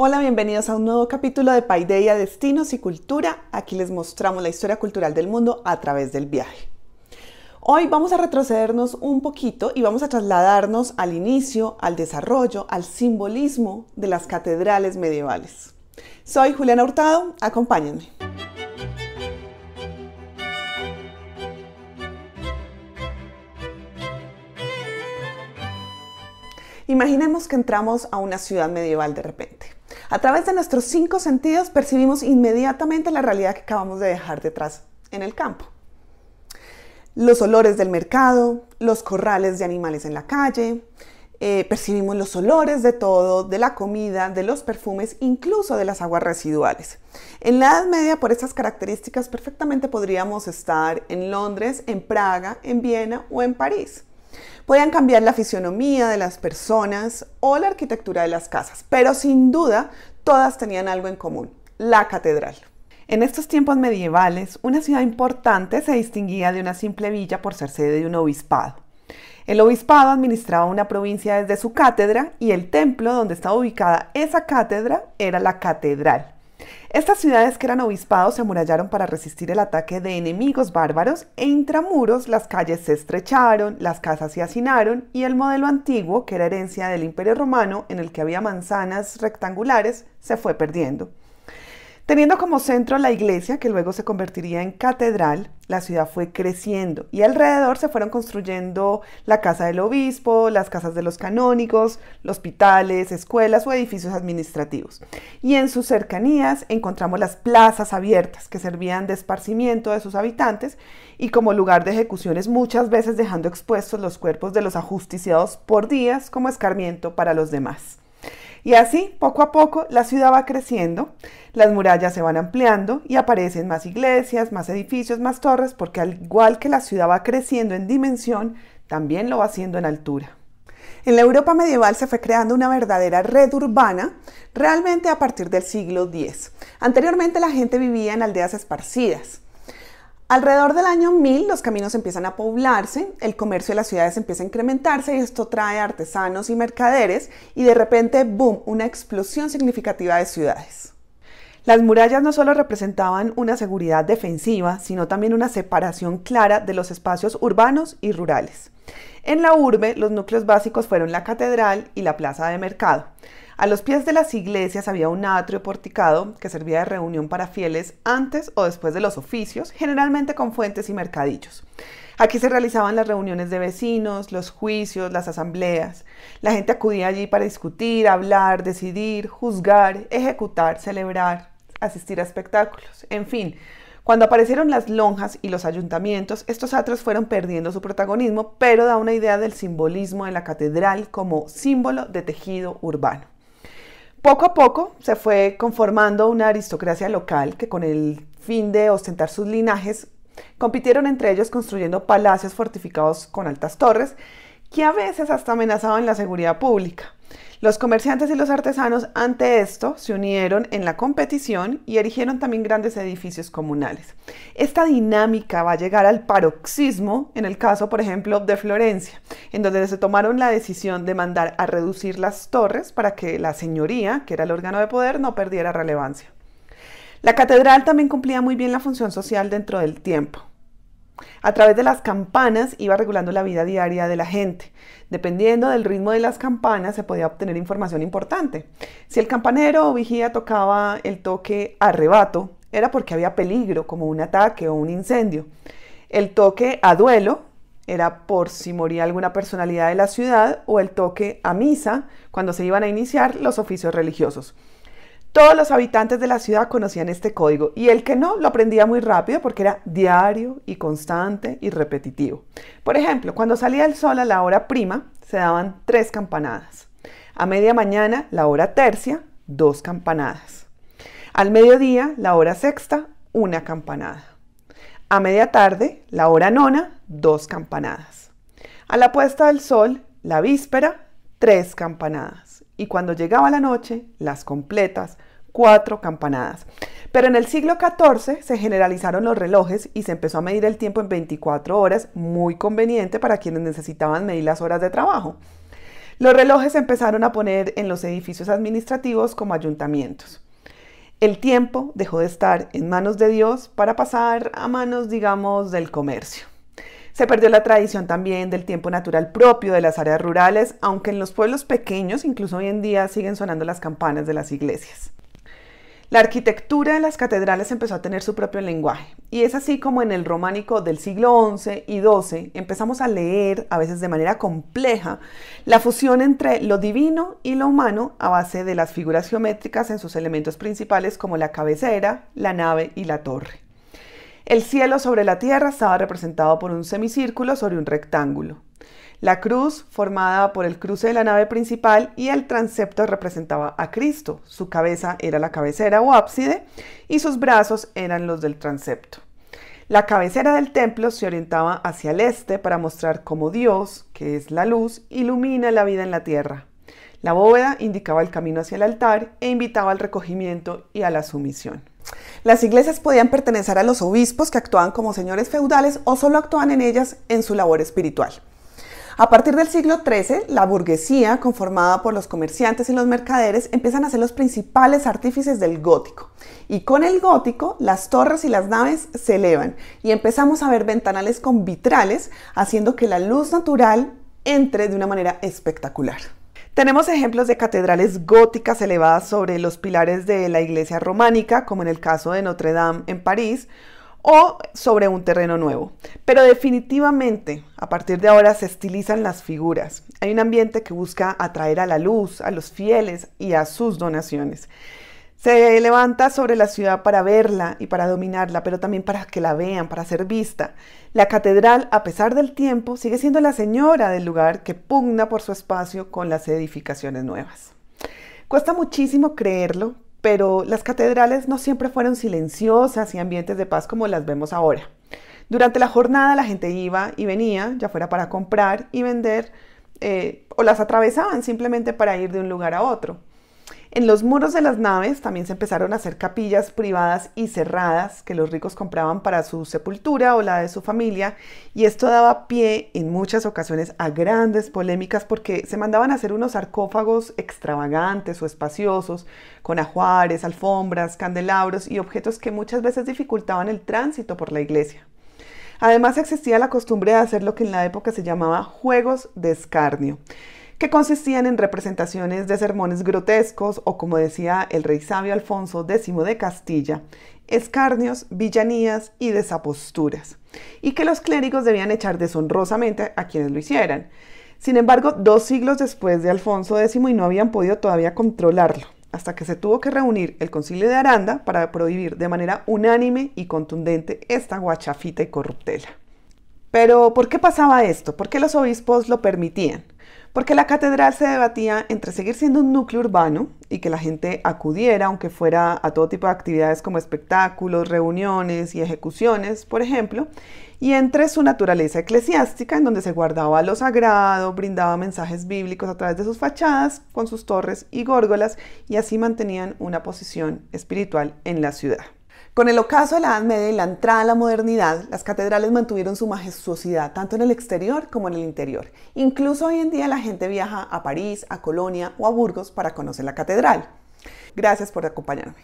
Hola, bienvenidos a un nuevo capítulo de Paideia Destinos y Cultura. Aquí les mostramos la historia cultural del mundo a través del viaje. Hoy vamos a retrocedernos un poquito y vamos a trasladarnos al inicio, al desarrollo, al simbolismo de las catedrales medievales. Soy Juliana Hurtado, acompáñenme. Imaginemos que entramos a una ciudad medieval de repente. A través de nuestros cinco sentidos percibimos inmediatamente la realidad que acabamos de dejar detrás en el campo. Los olores del mercado, los corrales de animales en la calle, eh, percibimos los olores de todo, de la comida, de los perfumes, incluso de las aguas residuales. En la Edad Media, por estas características, perfectamente podríamos estar en Londres, en Praga, en Viena o en París. Podían cambiar la fisionomía de las personas o la arquitectura de las casas, pero sin duda todas tenían algo en común, la catedral. En estos tiempos medievales, una ciudad importante se distinguía de una simple villa por ser sede de un obispado. El obispado administraba una provincia desde su cátedra y el templo donde estaba ubicada esa cátedra era la catedral. Estas ciudades que eran obispados se amurallaron para resistir el ataque de enemigos bárbaros e intramuros las calles se estrecharon, las casas se hacinaron y el modelo antiguo, que era herencia del Imperio Romano, en el que había manzanas rectangulares, se fue perdiendo. Teniendo como centro la iglesia, que luego se convertiría en catedral, la ciudad fue creciendo y alrededor se fueron construyendo la casa del obispo, las casas de los canónigos, hospitales, escuelas o edificios administrativos. Y en sus cercanías encontramos las plazas abiertas que servían de esparcimiento de sus habitantes y como lugar de ejecuciones muchas veces dejando expuestos los cuerpos de los ajusticiados por días como escarmiento para los demás. Y así, poco a poco, la ciudad va creciendo, las murallas se van ampliando y aparecen más iglesias, más edificios, más torres, porque al igual que la ciudad va creciendo en dimensión, también lo va haciendo en altura. En la Europa medieval se fue creando una verdadera red urbana realmente a partir del siglo X. Anteriormente la gente vivía en aldeas esparcidas. Alrededor del año 1000 los caminos empiezan a poblarse, el comercio de las ciudades empieza a incrementarse y esto trae artesanos y mercaderes y de repente, ¡boom!, una explosión significativa de ciudades. Las murallas no solo representaban una seguridad defensiva, sino también una separación clara de los espacios urbanos y rurales. En la urbe, los núcleos básicos fueron la catedral y la plaza de mercado. A los pies de las iglesias había un atrio porticado que servía de reunión para fieles antes o después de los oficios, generalmente con fuentes y mercadillos. Aquí se realizaban las reuniones de vecinos, los juicios, las asambleas. La gente acudía allí para discutir, hablar, decidir, juzgar, ejecutar, celebrar, asistir a espectáculos, en fin. Cuando aparecieron las lonjas y los ayuntamientos, estos atrios fueron perdiendo su protagonismo, pero da una idea del simbolismo de la catedral como símbolo de tejido urbano. Poco a poco se fue conformando una aristocracia local que con el fin de ostentar sus linajes compitieron entre ellos construyendo palacios fortificados con altas torres que a veces hasta amenazaban la seguridad pública. Los comerciantes y los artesanos ante esto se unieron en la competición y erigieron también grandes edificios comunales. Esta dinámica va a llegar al paroxismo en el caso, por ejemplo, de Florencia, en donde se tomaron la decisión de mandar a reducir las torres para que la señoría, que era el órgano de poder, no perdiera relevancia. La catedral también cumplía muy bien la función social dentro del tiempo. A través de las campanas iba regulando la vida diaria de la gente. Dependiendo del ritmo de las campanas se podía obtener información importante. Si el campanero o vigía tocaba el toque arrebato, era porque había peligro, como un ataque o un incendio. El toque a duelo era por si moría alguna personalidad de la ciudad o el toque a misa cuando se iban a iniciar los oficios religiosos. Todos los habitantes de la ciudad conocían este código y el que no lo aprendía muy rápido porque era diario y constante y repetitivo. Por ejemplo, cuando salía el sol a la hora prima, se daban tres campanadas. A media mañana, la hora tercia, dos campanadas. Al mediodía, la hora sexta, una campanada. A media tarde, la hora nona, dos campanadas. A la puesta del sol, la víspera, tres campanadas. Y cuando llegaba la noche, las completas, cuatro campanadas. Pero en el siglo XIV se generalizaron los relojes y se empezó a medir el tiempo en 24 horas, muy conveniente para quienes necesitaban medir las horas de trabajo. Los relojes se empezaron a poner en los edificios administrativos como ayuntamientos. El tiempo dejó de estar en manos de Dios para pasar a manos, digamos, del comercio. Se perdió la tradición también del tiempo natural propio de las áreas rurales, aunque en los pueblos pequeños, incluso hoy en día, siguen sonando las campanas de las iglesias. La arquitectura de las catedrales empezó a tener su propio lenguaje, y es así como en el románico del siglo XI y XII empezamos a leer, a veces de manera compleja, la fusión entre lo divino y lo humano a base de las figuras geométricas en sus elementos principales como la cabecera, la nave y la torre. El cielo sobre la tierra estaba representado por un semicírculo sobre un rectángulo. La cruz, formada por el cruce de la nave principal, y el transepto representaba a Cristo. Su cabeza era la cabecera o ábside y sus brazos eran los del transepto. La cabecera del templo se orientaba hacia el este para mostrar cómo Dios, que es la luz, ilumina la vida en la tierra. La bóveda indicaba el camino hacia el altar e invitaba al recogimiento y a la sumisión. Las iglesias podían pertenecer a los obispos que actuaban como señores feudales o solo actuaban en ellas en su labor espiritual. A partir del siglo XIII, la burguesía, conformada por los comerciantes y los mercaderes, empiezan a ser los principales artífices del gótico. Y con el gótico, las torres y las naves se elevan y empezamos a ver ventanales con vitrales, haciendo que la luz natural entre de una manera espectacular. Tenemos ejemplos de catedrales góticas elevadas sobre los pilares de la iglesia románica, como en el caso de Notre Dame en París, o sobre un terreno nuevo. Pero definitivamente, a partir de ahora se estilizan las figuras. Hay un ambiente que busca atraer a la luz, a los fieles y a sus donaciones. Se levanta sobre la ciudad para verla y para dominarla, pero también para que la vean, para ser vista. La catedral, a pesar del tiempo, sigue siendo la señora del lugar que pugna por su espacio con las edificaciones nuevas. Cuesta muchísimo creerlo, pero las catedrales no siempre fueron silenciosas y ambientes de paz como las vemos ahora. Durante la jornada la gente iba y venía, ya fuera para comprar y vender, eh, o las atravesaban simplemente para ir de un lugar a otro. En los muros de las naves también se empezaron a hacer capillas privadas y cerradas que los ricos compraban para su sepultura o la de su familia y esto daba pie en muchas ocasiones a grandes polémicas porque se mandaban a hacer unos sarcófagos extravagantes o espaciosos con ajuares, alfombras, candelabros y objetos que muchas veces dificultaban el tránsito por la iglesia. Además existía la costumbre de hacer lo que en la época se llamaba juegos de escarnio que consistían en representaciones de sermones grotescos o, como decía el rey sabio Alfonso X de Castilla, escarnios, villanías y desaposturas, y que los clérigos debían echar deshonrosamente a quienes lo hicieran. Sin embargo, dos siglos después de Alfonso X y no habían podido todavía controlarlo, hasta que se tuvo que reunir el concilio de Aranda para prohibir de manera unánime y contundente esta guachafita y corruptela. Pero, ¿por qué pasaba esto? ¿Por qué los obispos lo permitían? Porque la catedral se debatía entre seguir siendo un núcleo urbano y que la gente acudiera, aunque fuera a todo tipo de actividades como espectáculos, reuniones y ejecuciones, por ejemplo, y entre su naturaleza eclesiástica, en donde se guardaba lo sagrado, brindaba mensajes bíblicos a través de sus fachadas, con sus torres y górgolas, y así mantenían una posición espiritual en la ciudad. Con el ocaso de la Edad Media y la entrada a la modernidad, las catedrales mantuvieron su majestuosidad tanto en el exterior como en el interior. Incluso hoy en día la gente viaja a París, a Colonia o a Burgos para conocer la catedral. Gracias por acompañarme.